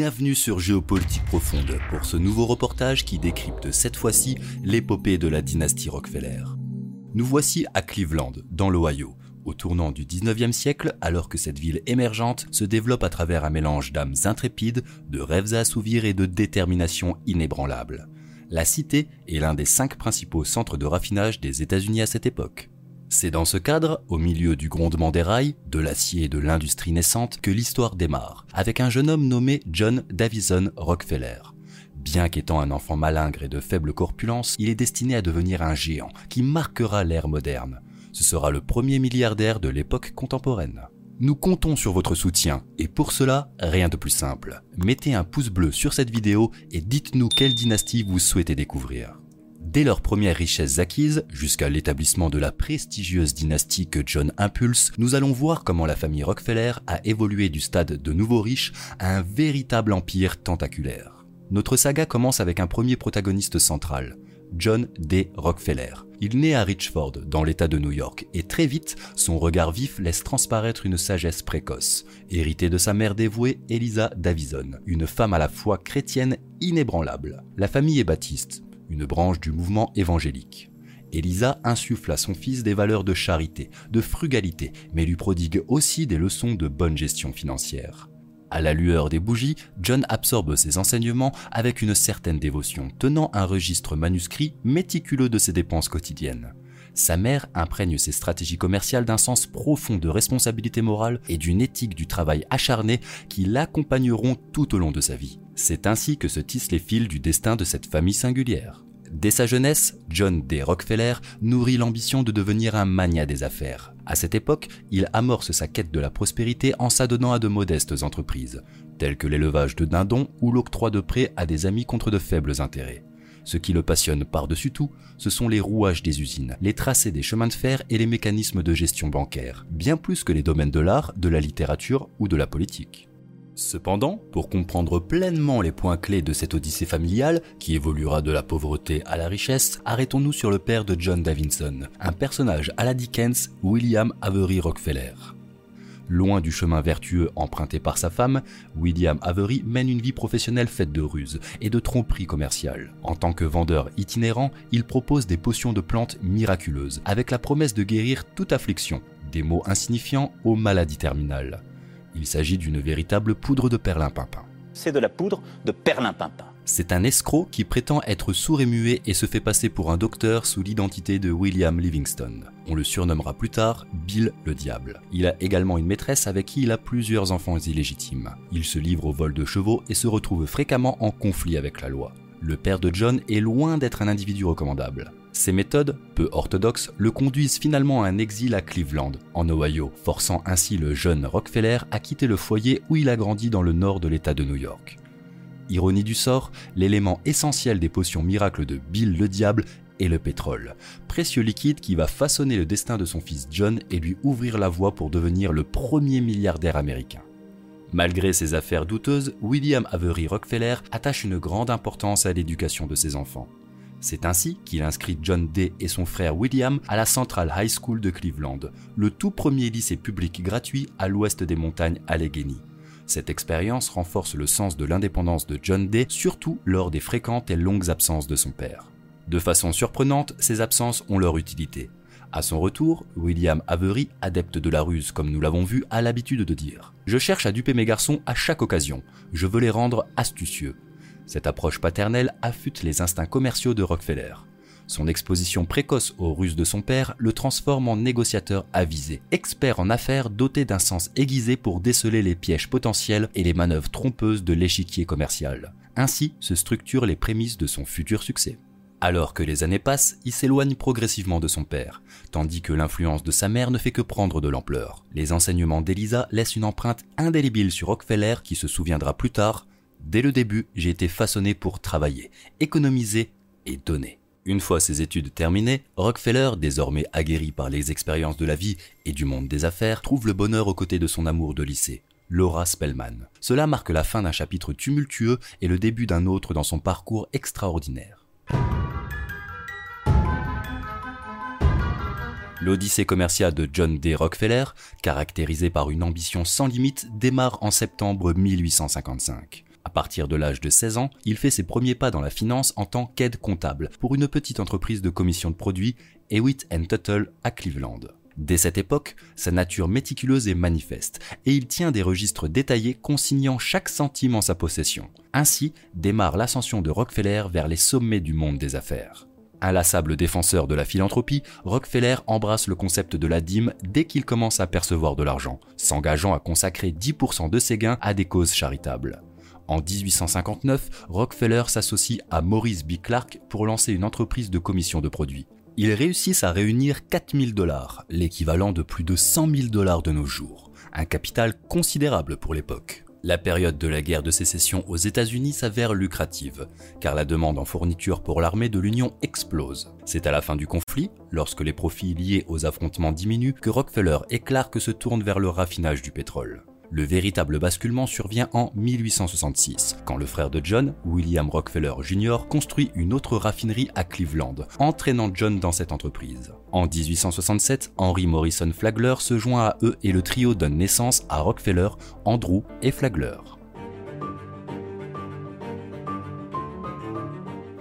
bienvenue sur Géopolitique Profonde pour ce nouveau reportage qui décrypte cette fois-ci l'épopée de la dynastie Rockefeller. Nous voici à Cleveland, dans l'Ohio, au tournant du 19e siècle, alors que cette ville émergente se développe à travers un mélange d'âmes intrépides, de rêves à assouvir et de détermination inébranlable. La cité est l'un des cinq principaux centres de raffinage des États-Unis à cette époque. C'est dans ce cadre, au milieu du grondement des rails, de l'acier et de l'industrie naissante, que l'histoire démarre, avec un jeune homme nommé John Davison Rockefeller. Bien qu'étant un enfant malingre et de faible corpulence, il est destiné à devenir un géant qui marquera l'ère moderne. Ce sera le premier milliardaire de l'époque contemporaine. Nous comptons sur votre soutien et pour cela, rien de plus simple. Mettez un pouce bleu sur cette vidéo et dites-nous quelle dynastie vous souhaitez découvrir. Dès leurs premières richesses acquises, jusqu'à l'établissement de la prestigieuse dynastie que John impulse, nous allons voir comment la famille Rockefeller a évolué du stade de nouveaux riches à un véritable empire tentaculaire. Notre saga commence avec un premier protagoniste central, John D. Rockefeller. Il naît à Richford, dans l'État de New York, et très vite, son regard vif laisse transparaître une sagesse précoce, héritée de sa mère dévouée, Eliza Davison, une femme à la foi chrétienne inébranlable. La famille est baptiste, une branche du mouvement évangélique. Elisa insuffle à son fils des valeurs de charité, de frugalité, mais lui prodigue aussi des leçons de bonne gestion financière. À la lueur des bougies, John absorbe ses enseignements avec une certaine dévotion, tenant un registre manuscrit méticuleux de ses dépenses quotidiennes. Sa mère imprègne ses stratégies commerciales d'un sens profond de responsabilité morale et d'une éthique du travail acharné qui l'accompagneront tout au long de sa vie. C'est ainsi que se tissent les fils du destin de cette famille singulière. Dès sa jeunesse, John D. Rockefeller nourrit l'ambition de devenir un magnat des affaires. À cette époque, il amorce sa quête de la prospérité en s'adonnant à de modestes entreprises, telles que l'élevage de dindons ou l'octroi de prêts à des amis contre de faibles intérêts. Ce qui le passionne par-dessus tout, ce sont les rouages des usines, les tracés des chemins de fer et les mécanismes de gestion bancaire, bien plus que les domaines de l'art, de la littérature ou de la politique. Cependant, pour comprendre pleinement les points clés de cette odyssée familiale, qui évoluera de la pauvreté à la richesse, arrêtons-nous sur le père de John Davinson, un personnage à la Dickens, William Avery Rockefeller. Loin du chemin vertueux emprunté par sa femme, William Avery mène une vie professionnelle faite de ruses et de tromperies commerciales. En tant que vendeur itinérant, il propose des potions de plantes miraculeuses, avec la promesse de guérir toute affliction, des maux insignifiants aux maladies terminales. Il s'agit d'une véritable poudre de perlimpinpin. C'est de la poudre de perlimpinpin. C'est un escroc qui prétend être sourd et muet et se fait passer pour un docteur sous l'identité de William Livingston. On le surnommera plus tard Bill le Diable. Il a également une maîtresse avec qui il a plusieurs enfants illégitimes. Il se livre au vol de chevaux et se retrouve fréquemment en conflit avec la loi. Le père de John est loin d'être un individu recommandable. Ses méthodes, peu orthodoxes, le conduisent finalement à un exil à Cleveland, en Ohio, forçant ainsi le jeune Rockefeller à quitter le foyer où il a grandi dans le nord de l'État de New York. Ironie du sort, l'élément essentiel des potions miracles de Bill le Diable est le pétrole, précieux liquide qui va façonner le destin de son fils John et lui ouvrir la voie pour devenir le premier milliardaire américain. Malgré ses affaires douteuses, William Avery Rockefeller attache une grande importance à l'éducation de ses enfants. C'est ainsi qu'il inscrit John Day et son frère William à la Central High School de Cleveland, le tout premier lycée public gratuit à l'ouest des montagnes Allegheny. Cette expérience renforce le sens de l'indépendance de John Day, surtout lors des fréquentes et longues absences de son père. De façon surprenante, ces absences ont leur utilité. À son retour, William Avery, adepte de la ruse comme nous l'avons vu, a l'habitude de dire ⁇ Je cherche à duper mes garçons à chaque occasion, je veux les rendre astucieux. Cette approche paternelle affûte les instincts commerciaux de Rockefeller. Son exposition précoce aux ruses de son père le transforme en négociateur avisé, expert en affaires doté d'un sens aiguisé pour déceler les pièges potentiels et les manœuvres trompeuses de l'échiquier commercial. Ainsi se structurent les prémices de son futur succès. Alors que les années passent, il s'éloigne progressivement de son père, tandis que l'influence de sa mère ne fait que prendre de l'ampleur. Les enseignements d'Elisa laissent une empreinte indélébile sur Rockefeller qui se souviendra plus tard Dès le début, j'ai été façonné pour travailler, économiser et donner. Une fois ses études terminées, Rockefeller, désormais aguerri par les expériences de la vie et du monde des affaires, trouve le bonheur aux côtés de son amour de lycée, Laura Spellman. Cela marque la fin d'un chapitre tumultueux et le début d'un autre dans son parcours extraordinaire. L'odyssée commerciale de John D. Rockefeller, caractérisée par une ambition sans limite, démarre en septembre 1855. À partir de l'âge de 16 ans, il fait ses premiers pas dans la finance en tant qu'aide comptable pour une petite entreprise de commission de produits, Hewitt Tuttle, à Cleveland. Dès cette époque, sa nature méticuleuse est manifeste, et il tient des registres détaillés consignant chaque centime en sa possession. Ainsi démarre l'ascension de Rockefeller vers les sommets du monde des affaires. Inlassable défenseur de la philanthropie, Rockefeller embrasse le concept de la dîme dès qu'il commence à percevoir de l'argent, s'engageant à consacrer 10% de ses gains à des causes charitables. En 1859, Rockefeller s'associe à Maurice B. Clark pour lancer une entreprise de commission de produits. Ils réussissent à réunir 4000 dollars, l'équivalent de plus de 100 000 dollars de nos jours, un capital considérable pour l'époque. La période de la guerre de sécession aux États-Unis s'avère lucrative, car la demande en fourniture pour l'armée de l'Union explose. C'est à la fin du conflit, lorsque les profits liés aux affrontements diminuent, que Rockefeller et Clark se tournent vers le raffinage du pétrole. Le véritable basculement survient en 1866, quand le frère de John, William Rockefeller Jr., construit une autre raffinerie à Cleveland, entraînant John dans cette entreprise. En 1867, Henry Morrison Flagler se joint à eux et le trio donne naissance à Rockefeller, Andrew et Flagler.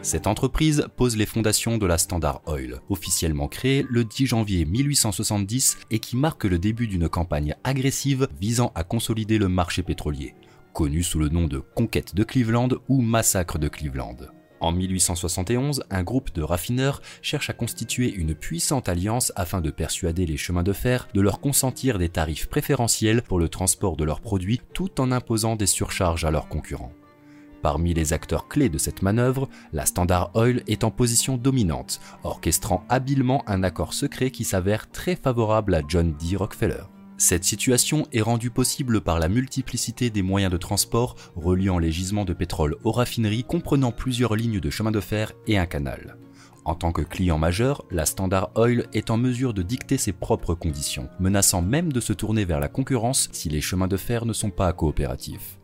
Cette entreprise pose les fondations de la Standard Oil, officiellement créée le 10 janvier 1870 et qui marque le début d'une campagne agressive visant à consolider le marché pétrolier, connu sous le nom de Conquête de Cleveland ou Massacre de Cleveland. En 1871, un groupe de raffineurs cherche à constituer une puissante alliance afin de persuader les chemins de fer de leur consentir des tarifs préférentiels pour le transport de leurs produits tout en imposant des surcharges à leurs concurrents. Parmi les acteurs clés de cette manœuvre, la Standard Oil est en position dominante, orchestrant habilement un accord secret qui s'avère très favorable à John D. Rockefeller. Cette situation est rendue possible par la multiplicité des moyens de transport reliant les gisements de pétrole aux raffineries comprenant plusieurs lignes de chemin de fer et un canal. En tant que client majeur, la Standard Oil est en mesure de dicter ses propres conditions, menaçant même de se tourner vers la concurrence si les chemins de fer ne sont pas coopératifs.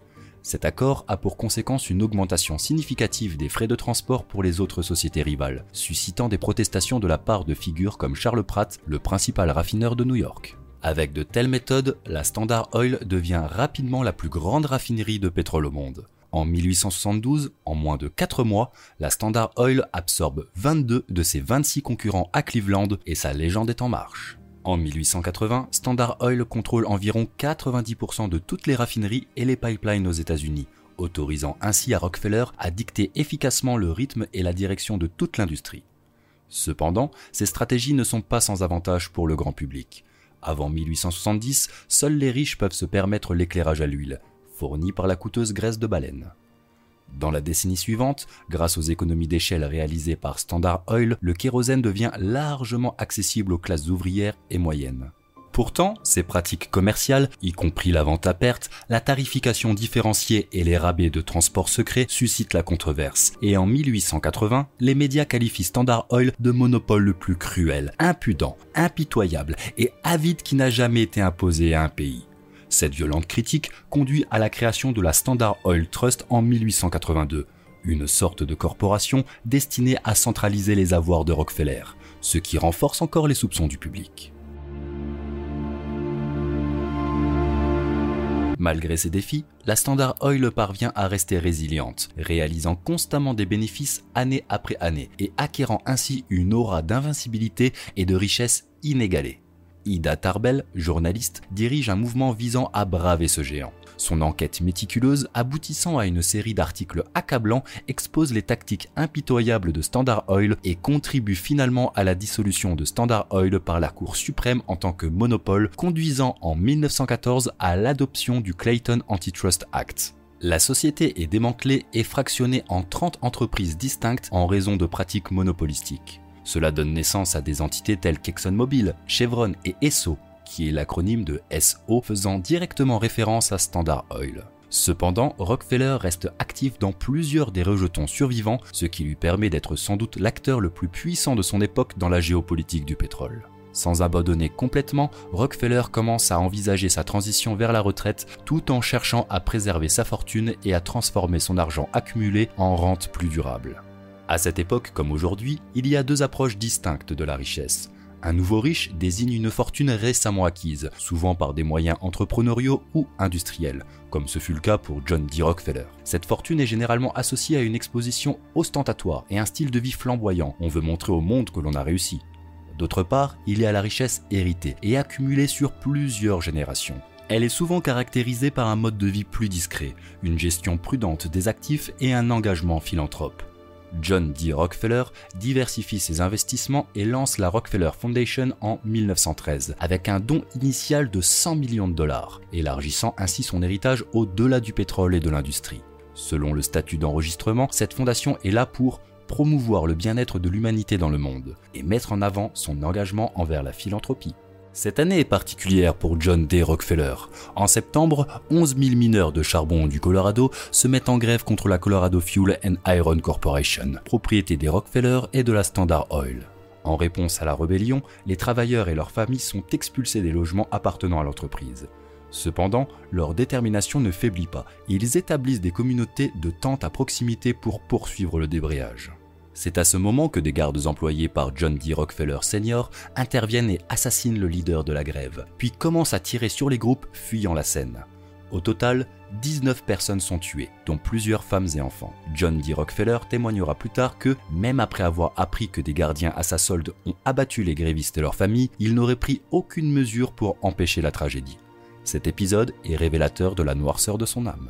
Cet accord a pour conséquence une augmentation significative des frais de transport pour les autres sociétés rivales, suscitant des protestations de la part de figures comme Charles Pratt, le principal raffineur de New York. Avec de telles méthodes, la Standard Oil devient rapidement la plus grande raffinerie de pétrole au monde. En 1872, en moins de 4 mois, la Standard Oil absorbe 22 de ses 26 concurrents à Cleveland et sa légende est en marche. En 1880, Standard Oil contrôle environ 90% de toutes les raffineries et les pipelines aux États-Unis, autorisant ainsi à Rockefeller à dicter efficacement le rythme et la direction de toute l'industrie. Cependant, ces stratégies ne sont pas sans avantage pour le grand public. Avant 1870, seuls les riches peuvent se permettre l'éclairage à l'huile, fourni par la coûteuse graisse de baleine. Dans la décennie suivante, grâce aux économies d'échelle réalisées par Standard Oil, le kérosène devient largement accessible aux classes ouvrières et moyennes. Pourtant, ces pratiques commerciales, y compris la vente à perte, la tarification différenciée et les rabais de transport secret suscitent la controverse. Et en 1880, les médias qualifient Standard Oil de monopole le plus cruel, impudent, impitoyable et avide qui n'a jamais été imposé à un pays. Cette violente critique conduit à la création de la Standard Oil Trust en 1882, une sorte de corporation destinée à centraliser les avoirs de Rockefeller, ce qui renforce encore les soupçons du public. Malgré ces défis, la Standard Oil parvient à rester résiliente, réalisant constamment des bénéfices année après année et acquérant ainsi une aura d'invincibilité et de richesse inégalée. Ida Tarbell, journaliste, dirige un mouvement visant à braver ce géant. Son enquête méticuleuse, aboutissant à une série d'articles accablants, expose les tactiques impitoyables de Standard Oil et contribue finalement à la dissolution de Standard Oil par la Cour suprême en tant que monopole, conduisant en 1914 à l'adoption du Clayton Antitrust Act. La société est démantelée et fractionnée en 30 entreprises distinctes en raison de pratiques monopolistiques. Cela donne naissance à des entités telles qu'ExxonMobil, Chevron et Esso, qui est l'acronyme de SO faisant directement référence à Standard Oil. Cependant, Rockefeller reste actif dans plusieurs des rejetons survivants, ce qui lui permet d'être sans doute l'acteur le plus puissant de son époque dans la géopolitique du pétrole. Sans abandonner complètement, Rockefeller commence à envisager sa transition vers la retraite tout en cherchant à préserver sa fortune et à transformer son argent accumulé en rente plus durable. À cette époque comme aujourd'hui, il y a deux approches distinctes de la richesse. Un nouveau riche désigne une fortune récemment acquise, souvent par des moyens entrepreneuriaux ou industriels, comme ce fut le cas pour John D. Rockefeller. Cette fortune est généralement associée à une exposition ostentatoire et un style de vie flamboyant. On veut montrer au monde que l'on a réussi. D'autre part, il y a la richesse héritée et accumulée sur plusieurs générations. Elle est souvent caractérisée par un mode de vie plus discret, une gestion prudente des actifs et un engagement philanthrope. John D. Rockefeller diversifie ses investissements et lance la Rockefeller Foundation en 1913 avec un don initial de 100 millions de dollars, élargissant ainsi son héritage au-delà du pétrole et de l'industrie. Selon le statut d'enregistrement, cette fondation est là pour promouvoir le bien-être de l'humanité dans le monde et mettre en avant son engagement envers la philanthropie. Cette année est particulière pour John D. Rockefeller. En septembre, 11 000 mineurs de charbon du Colorado se mettent en grève contre la Colorado Fuel and Iron Corporation, propriété des Rockefeller et de la Standard Oil. En réponse à la rébellion, les travailleurs et leurs familles sont expulsés des logements appartenant à l'entreprise. Cependant, leur détermination ne faiblit pas ils établissent des communautés de tentes à proximité pour poursuivre le débrayage. C'est à ce moment que des gardes employés par John D. Rockefeller Sr. interviennent et assassinent le leader de la grève, puis commencent à tirer sur les groupes fuyant la scène. Au total, 19 personnes sont tuées, dont plusieurs femmes et enfants. John D. Rockefeller témoignera plus tard que, même après avoir appris que des gardiens à sa solde ont abattu les grévistes et leurs familles, il n'aurait pris aucune mesure pour empêcher la tragédie. Cet épisode est révélateur de la noirceur de son âme.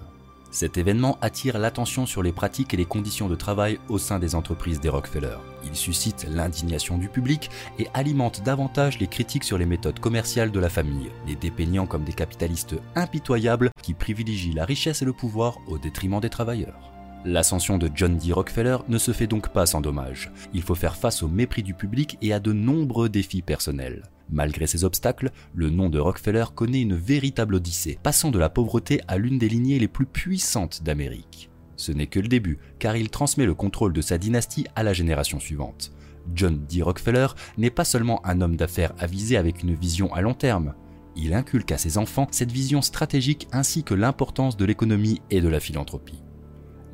Cet événement attire l'attention sur les pratiques et les conditions de travail au sein des entreprises des Rockefeller. Il suscite l'indignation du public et alimente davantage les critiques sur les méthodes commerciales de la famille, les dépeignant comme des capitalistes impitoyables qui privilégient la richesse et le pouvoir au détriment des travailleurs. L'ascension de John D. Rockefeller ne se fait donc pas sans dommage. Il faut faire face au mépris du public et à de nombreux défis personnels. Malgré ces obstacles, le nom de Rockefeller connaît une véritable odyssée, passant de la pauvreté à l'une des lignées les plus puissantes d'Amérique. Ce n'est que le début, car il transmet le contrôle de sa dynastie à la génération suivante. John D. Rockefeller n'est pas seulement un homme d'affaires avisé avec une vision à long terme, il inculque à ses enfants cette vision stratégique ainsi que l'importance de l'économie et de la philanthropie.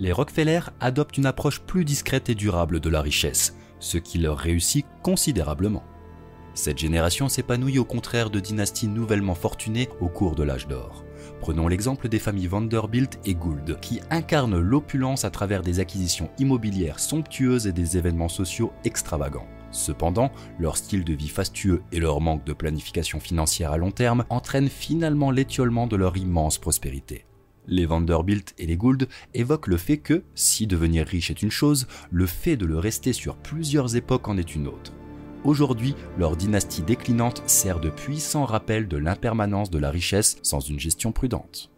Les Rockefeller adoptent une approche plus discrète et durable de la richesse, ce qui leur réussit considérablement. Cette génération s'épanouit au contraire de dynasties nouvellement fortunées au cours de l'âge d'or. Prenons l'exemple des familles Vanderbilt et Gould, qui incarnent l'opulence à travers des acquisitions immobilières somptueuses et des événements sociaux extravagants. Cependant, leur style de vie fastueux et leur manque de planification financière à long terme entraînent finalement l'étiolement de leur immense prospérité. Les Vanderbilt et les Gould évoquent le fait que, si devenir riche est une chose, le fait de le rester sur plusieurs époques en est une autre. Aujourd'hui, leur dynastie déclinante sert de puissant rappel de l'impermanence de la richesse sans une gestion prudente.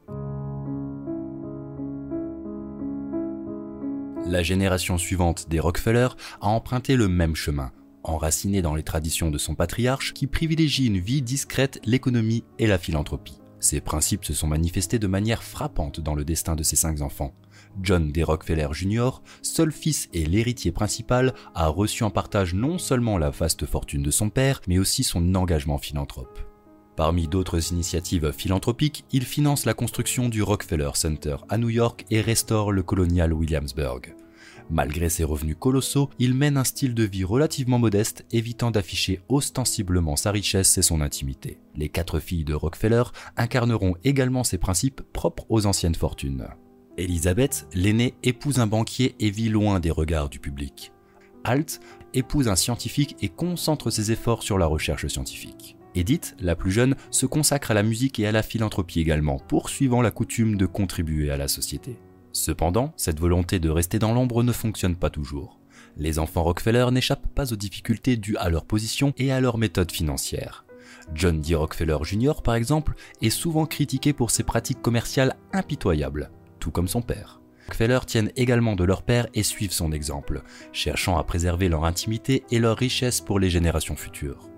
La génération suivante des Rockefeller a emprunté le même chemin, enraciné dans les traditions de son patriarche qui privilégie une vie discrète, l'économie et la philanthropie. Ces principes se sont manifestés de manière frappante dans le destin de ses cinq enfants. John D. Rockefeller Jr., seul fils et l'héritier principal, a reçu en partage non seulement la vaste fortune de son père, mais aussi son engagement philanthrope. Parmi d'autres initiatives philanthropiques, il finance la construction du Rockefeller Center à New York et restaure le colonial Williamsburg. Malgré ses revenus colossaux, il mène un style de vie relativement modeste, évitant d'afficher ostensiblement sa richesse et son intimité. Les quatre filles de Rockefeller incarneront également ces principes propres aux anciennes fortunes. Elisabeth, l'aînée, épouse un banquier et vit loin des regards du public. Alt épouse un scientifique et concentre ses efforts sur la recherche scientifique. Edith, la plus jeune, se consacre à la musique et à la philanthropie également, poursuivant la coutume de contribuer à la société. Cependant, cette volonté de rester dans l'ombre ne fonctionne pas toujours. Les enfants Rockefeller n'échappent pas aux difficultés dues à leur position et à leur méthode financière. John D. Rockefeller Jr., par exemple, est souvent critiqué pour ses pratiques commerciales impitoyables tout comme son père. Rockefeller tiennent également de leur père et suivent son exemple, cherchant à préserver leur intimité et leur richesse pour les générations futures.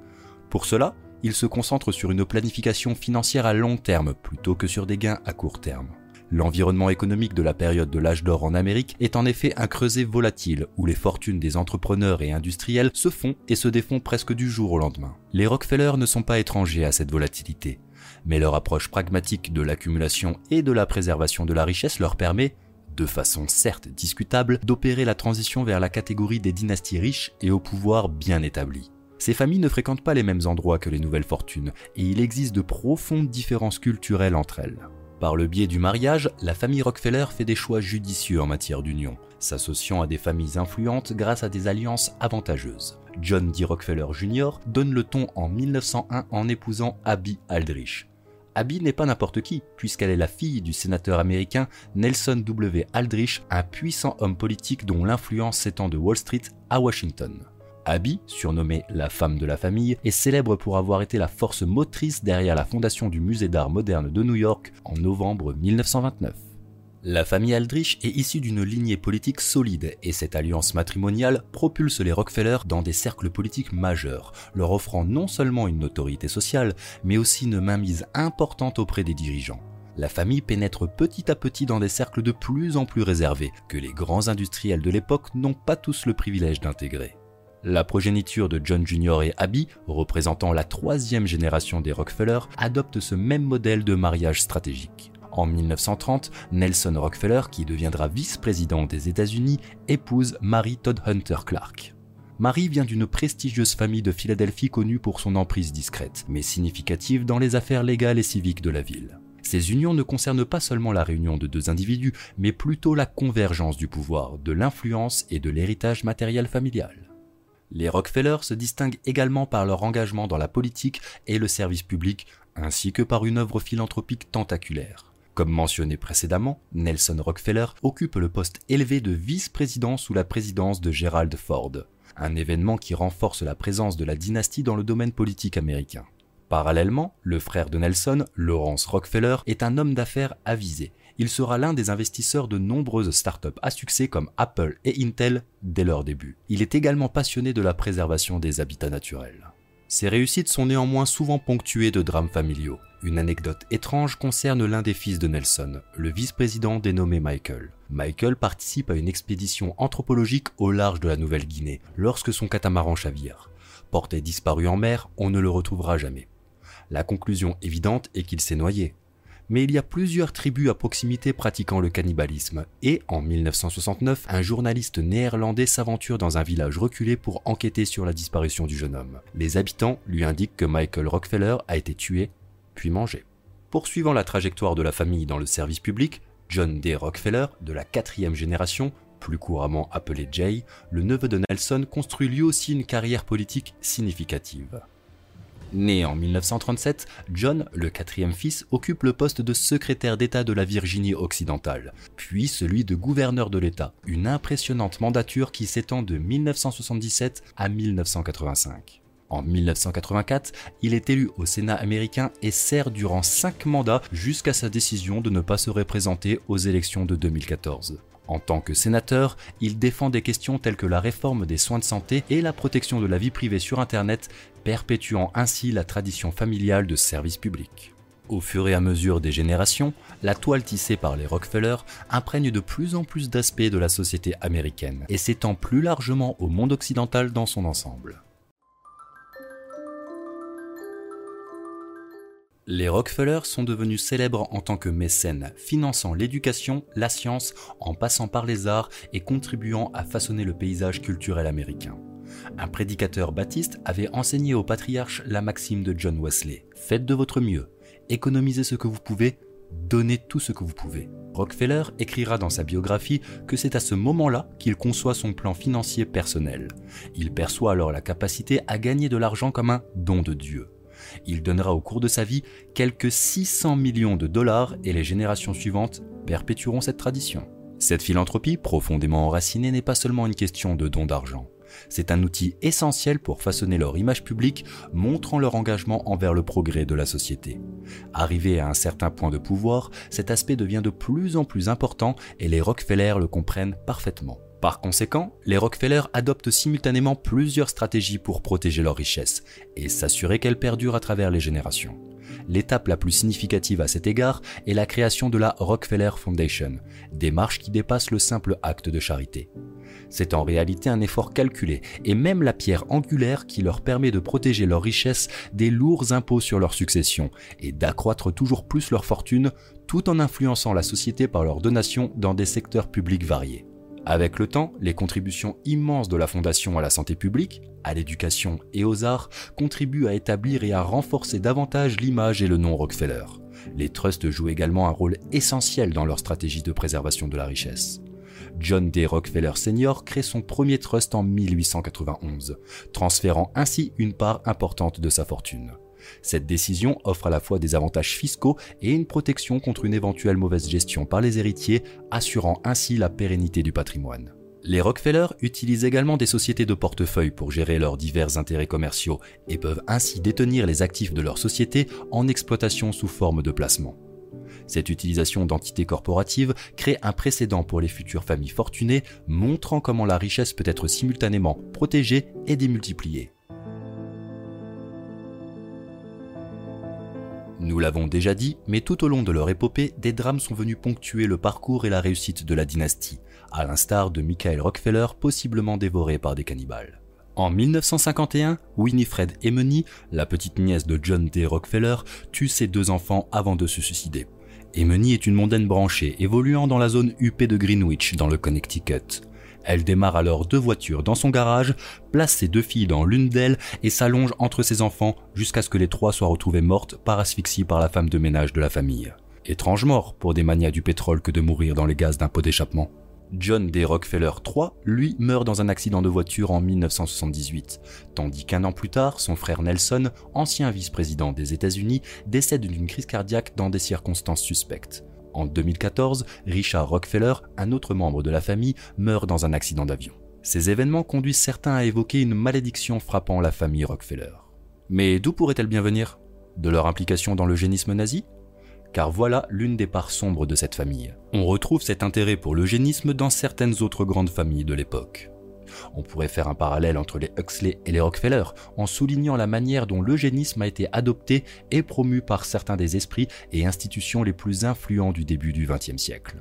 Pour cela, ils se concentrent sur une planification financière à long terme plutôt que sur des gains à court terme. L'environnement économique de la période de l'âge d'or en Amérique est en effet un creuset volatile où les fortunes des entrepreneurs et industriels se font et se défont presque du jour au lendemain. Les Rockefeller ne sont pas étrangers à cette volatilité mais leur approche pragmatique de l'accumulation et de la préservation de la richesse leur permet, de façon certes discutable, d'opérer la transition vers la catégorie des dynasties riches et au pouvoir bien établi. Ces familles ne fréquentent pas les mêmes endroits que les nouvelles fortunes, et il existe de profondes différences culturelles entre elles. Par le biais du mariage, la famille Rockefeller fait des choix judicieux en matière d'union, s'associant à des familles influentes grâce à des alliances avantageuses. John D. Rockefeller Jr. donne le ton en 1901 en épousant Abby Aldrich. Abby n'est pas n'importe qui, puisqu'elle est la fille du sénateur américain Nelson W. Aldrich, un puissant homme politique dont l'influence s'étend de Wall Street à Washington. Abby, surnommée la femme de la famille, est célèbre pour avoir été la force motrice derrière la fondation du Musée d'art moderne de New York en novembre 1929. La famille Aldrich est issue d'une lignée politique solide et cette alliance matrimoniale propulse les Rockefeller dans des cercles politiques majeurs, leur offrant non seulement une notoriété sociale, mais aussi une mainmise importante auprès des dirigeants. La famille pénètre petit à petit dans des cercles de plus en plus réservés, que les grands industriels de l'époque n'ont pas tous le privilège d'intégrer. La progéniture de John Jr. et Abby, représentant la troisième génération des Rockefeller, adopte ce même modèle de mariage stratégique. En 1930, Nelson Rockefeller, qui deviendra vice-président des États-Unis, épouse Mary Todd Hunter Clark. Mary vient d'une prestigieuse famille de Philadelphie connue pour son emprise discrète, mais significative dans les affaires légales et civiques de la ville. Ces unions ne concernent pas seulement la réunion de deux individus, mais plutôt la convergence du pouvoir, de l'influence et de l'héritage matériel familial. Les Rockefeller se distinguent également par leur engagement dans la politique et le service public, ainsi que par une œuvre philanthropique tentaculaire. Comme mentionné précédemment, Nelson Rockefeller occupe le poste élevé de vice-président sous la présidence de Gerald Ford, un événement qui renforce la présence de la dynastie dans le domaine politique américain. Parallèlement, le frère de Nelson, Lawrence Rockefeller, est un homme d'affaires avisé il sera l'un des investisseurs de nombreuses startups à succès comme Apple et Intel dès leur début. Il est également passionné de la préservation des habitats naturels. Ses réussites sont néanmoins souvent ponctuées de drames familiaux. Une anecdote étrange concerne l'un des fils de Nelson, le vice-président dénommé Michael. Michael participe à une expédition anthropologique au large de la Nouvelle-Guinée lorsque son catamaran chavire. Porté disparu en mer, on ne le retrouvera jamais. La conclusion évidente est qu'il s'est noyé, mais il y a plusieurs tribus à proximité pratiquant le cannibalisme, et en 1969, un journaliste néerlandais s'aventure dans un village reculé pour enquêter sur la disparition du jeune homme. Les habitants lui indiquent que Michael Rockefeller a été tué, puis mangé. Poursuivant la trajectoire de la famille dans le service public, John D. Rockefeller, de la quatrième génération, plus couramment appelé Jay, le neveu de Nelson, construit lui aussi une carrière politique significative. Né en 1937, John, le quatrième fils, occupe le poste de secrétaire d'État de la Virginie occidentale, puis celui de gouverneur de l'État, une impressionnante mandature qui s'étend de 1977 à 1985. En 1984, il est élu au Sénat américain et sert durant cinq mandats jusqu'à sa décision de ne pas se représenter aux élections de 2014. En tant que sénateur, il défend des questions telles que la réforme des soins de santé et la protection de la vie privée sur Internet, perpétuant ainsi la tradition familiale de service public. Au fur et à mesure des générations, la toile tissée par les Rockefeller imprègne de plus en plus d'aspects de la société américaine et s'étend plus largement au monde occidental dans son ensemble. Les Rockefeller sont devenus célèbres en tant que mécènes, finançant l'éducation, la science, en passant par les arts et contribuant à façonner le paysage culturel américain. Un prédicateur baptiste avait enseigné au patriarche la maxime de John Wesley Faites de votre mieux, économisez ce que vous pouvez, donnez tout ce que vous pouvez. Rockefeller écrira dans sa biographie que c'est à ce moment-là qu'il conçoit son plan financier personnel. Il perçoit alors la capacité à gagner de l'argent comme un don de Dieu. Il donnera au cours de sa vie quelques 600 millions de dollars et les générations suivantes perpétueront cette tradition. Cette philanthropie profondément enracinée n'est pas seulement une question de don d'argent. C'est un outil essentiel pour façonner leur image publique, montrant leur engagement envers le progrès de la société. Arrivé à un certain point de pouvoir, cet aspect devient de plus en plus important et les Rockefeller le comprennent parfaitement. Par conséquent, les Rockefeller adoptent simultanément plusieurs stratégies pour protéger leurs richesses et s'assurer qu'elles perdurent à travers les générations. L'étape la plus significative à cet égard est la création de la Rockefeller Foundation, démarche qui dépasse le simple acte de charité. C'est en réalité un effort calculé et même la pierre angulaire qui leur permet de protéger leurs richesses des lourds impôts sur leur succession et d'accroître toujours plus leur fortune tout en influençant la société par leurs donations dans des secteurs publics variés. Avec le temps, les contributions immenses de la Fondation à la santé publique, à l'éducation et aux arts contribuent à établir et à renforcer davantage l'image et le nom Rockefeller. Les trusts jouent également un rôle essentiel dans leur stratégie de préservation de la richesse. John D. Rockefeller Sr. crée son premier trust en 1891, transférant ainsi une part importante de sa fortune. Cette décision offre à la fois des avantages fiscaux et une protection contre une éventuelle mauvaise gestion par les héritiers, assurant ainsi la pérennité du patrimoine. Les Rockefeller utilisent également des sociétés de portefeuille pour gérer leurs divers intérêts commerciaux et peuvent ainsi détenir les actifs de leur société en exploitation sous forme de placement. Cette utilisation d'entités corporatives crée un précédent pour les futures familles fortunées, montrant comment la richesse peut être simultanément protégée et démultipliée. Nous l'avons déjà dit, mais tout au long de leur épopée, des drames sont venus ponctuer le parcours et la réussite de la dynastie, à l'instar de Michael Rockefeller possiblement dévoré par des cannibales. En 1951, Winifred Emeny, la petite nièce de John D. Rockefeller, tue ses deux enfants avant de se suicider. Emeny est une mondaine branchée évoluant dans la zone UP de Greenwich dans le Connecticut. Elle démarre alors deux voitures dans son garage, place ses deux filles dans l'une d'elles et s'allonge entre ses enfants jusqu'à ce que les trois soient retrouvées mortes par asphyxie par la femme de ménage de la famille. Étrange mort pour des manias du pétrole que de mourir dans les gaz d'un pot d'échappement. John D. Rockefeller III, lui, meurt dans un accident de voiture en 1978, tandis qu'un an plus tard, son frère Nelson, ancien vice-président des États-Unis, décède d'une crise cardiaque dans des circonstances suspectes. En 2014, Richard Rockefeller, un autre membre de la famille, meurt dans un accident d'avion. Ces événements conduisent certains à évoquer une malédiction frappant la famille Rockefeller. Mais d'où pourrait-elle bien venir? De leur implication dans l'eugénisme nazi? Car voilà l'une des parts sombres de cette famille. On retrouve cet intérêt pour l'eugénisme dans certaines autres grandes familles de l'époque. On pourrait faire un parallèle entre les Huxley et les Rockefeller en soulignant la manière dont l'eugénisme a été adopté et promu par certains des esprits et institutions les plus influents du début du XXe siècle.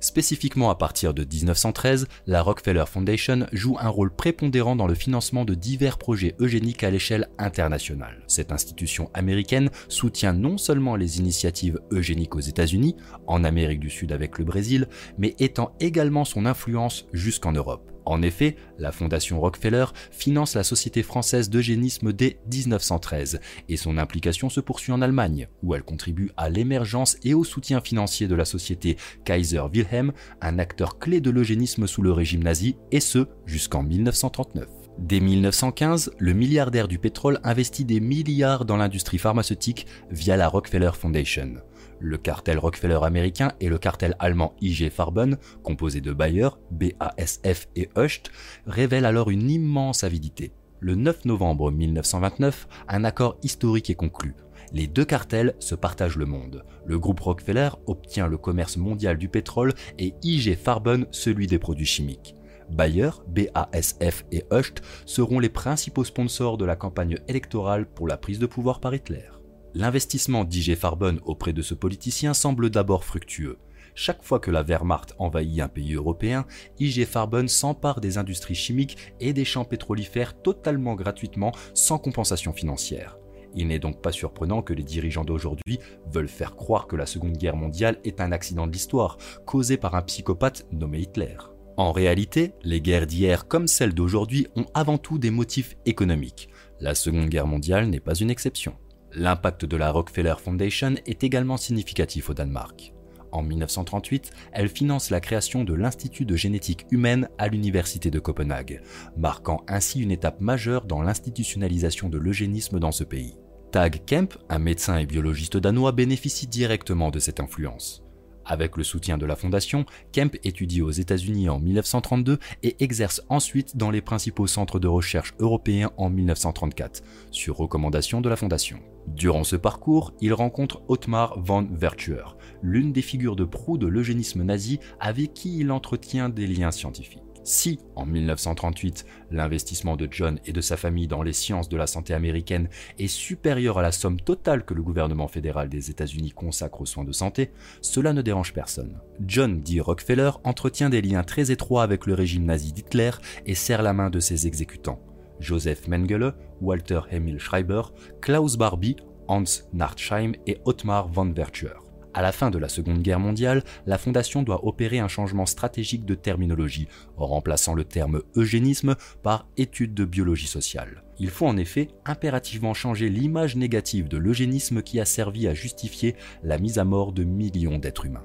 Spécifiquement à partir de 1913, la Rockefeller Foundation joue un rôle prépondérant dans le financement de divers projets eugéniques à l'échelle internationale. Cette institution américaine soutient non seulement les initiatives eugéniques aux États-Unis, en Amérique du Sud avec le Brésil, mais étend également son influence jusqu'en Europe. En effet, la Fondation Rockefeller finance la Société française d'eugénisme dès 1913 et son implication se poursuit en Allemagne, où elle contribue à l'émergence et au soutien financier de la société Kaiser Wilhelm, un acteur clé de l'eugénisme sous le régime nazi, et ce jusqu'en 1939. Dès 1915, le milliardaire du pétrole investit des milliards dans l'industrie pharmaceutique via la Rockefeller Foundation. Le cartel Rockefeller américain et le cartel allemand IG Farben, composé de Bayer, BASF et Hoechst, révèlent alors une immense avidité. Le 9 novembre 1929, un accord historique est conclu. Les deux cartels se partagent le monde. Le groupe Rockefeller obtient le commerce mondial du pétrole et IG Farben celui des produits chimiques. Bayer, BASF et Hoechst seront les principaux sponsors de la campagne électorale pour la prise de pouvoir par Hitler. L'investissement d'IG Farben auprès de ce politicien semble d'abord fructueux. Chaque fois que la Wehrmacht envahit un pays européen, IG Farben s'empare des industries chimiques et des champs pétrolifères totalement gratuitement sans compensation financière. Il n'est donc pas surprenant que les dirigeants d'aujourd'hui veulent faire croire que la Seconde Guerre mondiale est un accident de l'histoire, causé par un psychopathe nommé Hitler. En réalité, les guerres d'hier comme celles d'aujourd'hui ont avant tout des motifs économiques. La Seconde Guerre mondiale n'est pas une exception. L'impact de la Rockefeller Foundation est également significatif au Danemark. En 1938, elle finance la création de l'Institut de génétique humaine à l'Université de Copenhague, marquant ainsi une étape majeure dans l'institutionnalisation de l'eugénisme dans ce pays. Tag Kemp, un médecin et biologiste danois, bénéficie directement de cette influence. Avec le soutien de la fondation, Kemp étudie aux États-Unis en 1932 et exerce ensuite dans les principaux centres de recherche européens en 1934, sur recommandation de la fondation. Durant ce parcours, il rencontre Otmar von Vertuer, l'une des figures de proue de l'eugénisme nazi avec qui il entretient des liens scientifiques. Si, en 1938, l'investissement de John et de sa famille dans les sciences de la santé américaine est supérieur à la somme totale que le gouvernement fédéral des États-Unis consacre aux soins de santé, cela ne dérange personne. John D. Rockefeller entretient des liens très étroits avec le régime nazi d'Hitler et serre la main de ses exécutants. Joseph Mengele, Walter Emil Schreiber, Klaus Barbie, Hans Nartsheim et Ottmar von Vertuer. À la fin de la Seconde Guerre mondiale, la Fondation doit opérer un changement stratégique de terminologie, en remplaçant le terme eugénisme par étude de biologie sociale. Il faut en effet impérativement changer l'image négative de l'eugénisme qui a servi à justifier la mise à mort de millions d'êtres humains.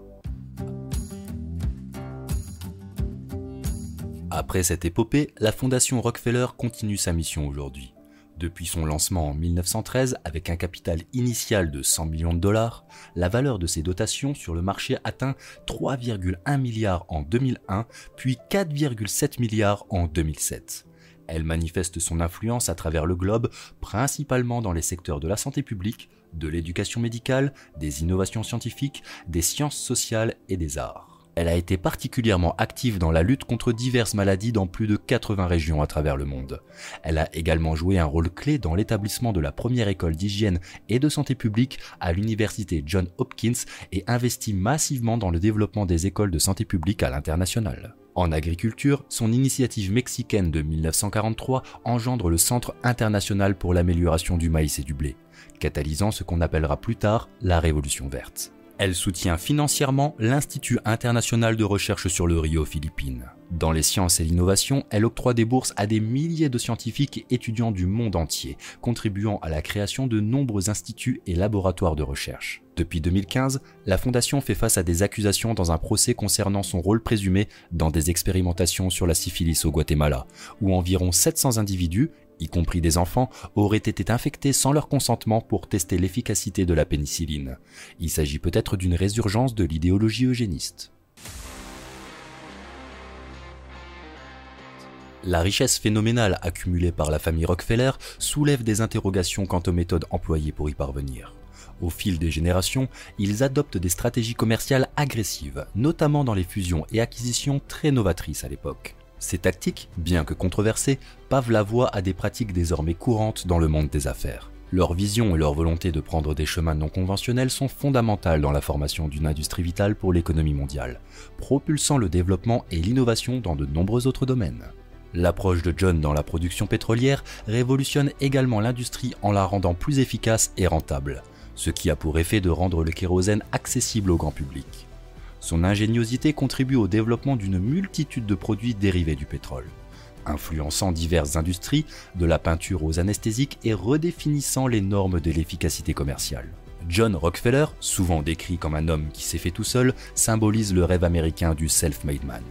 Après cette épopée, la Fondation Rockefeller continue sa mission aujourd'hui. Depuis son lancement en 1913 avec un capital initial de 100 millions de dollars, la valeur de ses dotations sur le marché atteint 3,1 milliards en 2001 puis 4,7 milliards en 2007. Elle manifeste son influence à travers le globe, principalement dans les secteurs de la santé publique, de l'éducation médicale, des innovations scientifiques, des sciences sociales et des arts. Elle a été particulièrement active dans la lutte contre diverses maladies dans plus de 80 régions à travers le monde. Elle a également joué un rôle clé dans l'établissement de la première école d'hygiène et de santé publique à l'université John Hopkins et investi massivement dans le développement des écoles de santé publique à l'international. En agriculture, son initiative mexicaine de 1943 engendre le Centre international pour l'amélioration du maïs et du blé, catalysant ce qu'on appellera plus tard la Révolution verte. Elle soutient financièrement l'Institut international de recherche sur le riz aux Philippines. Dans les sciences et l'innovation, elle octroie des bourses à des milliers de scientifiques et étudiants du monde entier, contribuant à la création de nombreux instituts et laboratoires de recherche. Depuis 2015, la Fondation fait face à des accusations dans un procès concernant son rôle présumé dans des expérimentations sur la syphilis au Guatemala, où environ 700 individus, y compris des enfants, auraient été infectés sans leur consentement pour tester l'efficacité de la pénicilline. Il s'agit peut-être d'une résurgence de l'idéologie eugéniste. La richesse phénoménale accumulée par la famille Rockefeller soulève des interrogations quant aux méthodes employées pour y parvenir. Au fil des générations, ils adoptent des stratégies commerciales agressives, notamment dans les fusions et acquisitions très novatrices à l'époque. Ces tactiques, bien que controversées, pavent la voie à des pratiques désormais courantes dans le monde des affaires. Leur vision et leur volonté de prendre des chemins non conventionnels sont fondamentales dans la formation d'une industrie vitale pour l'économie mondiale, propulsant le développement et l'innovation dans de nombreux autres domaines. L'approche de John dans la production pétrolière révolutionne également l'industrie en la rendant plus efficace et rentable, ce qui a pour effet de rendre le kérosène accessible au grand public. Son ingéniosité contribue au développement d'une multitude de produits dérivés du pétrole, influençant diverses industries, de la peinture aux anesthésiques et redéfinissant les normes de l'efficacité commerciale. John Rockefeller, souvent décrit comme un homme qui s'est fait tout seul, symbolise le rêve américain du self-made man.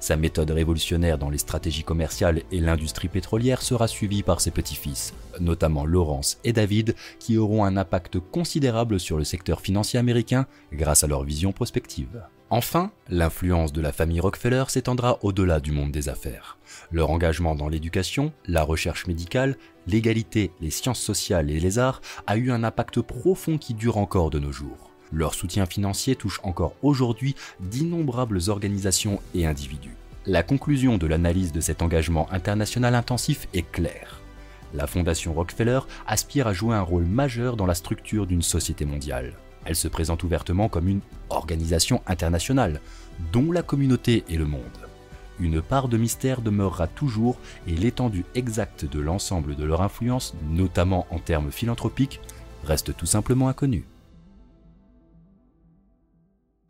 Sa méthode révolutionnaire dans les stratégies commerciales et l'industrie pétrolière sera suivie par ses petits-fils, notamment Lawrence et David, qui auront un impact considérable sur le secteur financier américain grâce à leur vision prospective. Enfin, l'influence de la famille Rockefeller s'étendra au-delà du monde des affaires. Leur engagement dans l'éducation, la recherche médicale, l'égalité, les sciences sociales et les arts a eu un impact profond qui dure encore de nos jours. Leur soutien financier touche encore aujourd'hui d'innombrables organisations et individus. La conclusion de l'analyse de cet engagement international intensif est claire. La Fondation Rockefeller aspire à jouer un rôle majeur dans la structure d'une société mondiale. Elle se présente ouvertement comme une organisation internationale, dont la communauté est le monde. Une part de mystère demeurera toujours et l'étendue exacte de l'ensemble de leur influence, notamment en termes philanthropiques, reste tout simplement inconnue.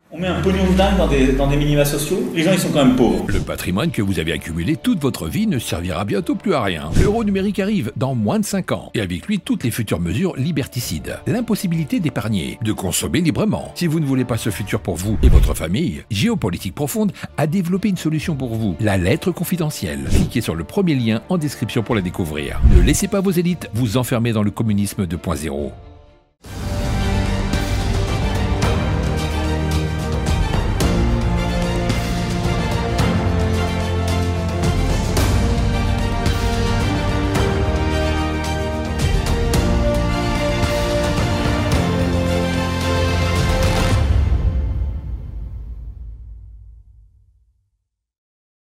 On met un pognon de dingue dans des, dans des minima sociaux, les gens ils sont quand même pauvres. Le patrimoine que vous avez accumulé toute votre vie ne servira bientôt plus à rien. L'euro numérique arrive dans moins de 5 ans, et avec lui toutes les futures mesures liberticides. L'impossibilité d'épargner, de consommer librement. Si vous ne voulez pas ce futur pour vous et votre famille, Géopolitique Profonde a développé une solution pour vous, la lettre confidentielle. Cliquez sur le premier lien en description pour la découvrir. Ne laissez pas vos élites vous enfermer dans le communisme 2.0.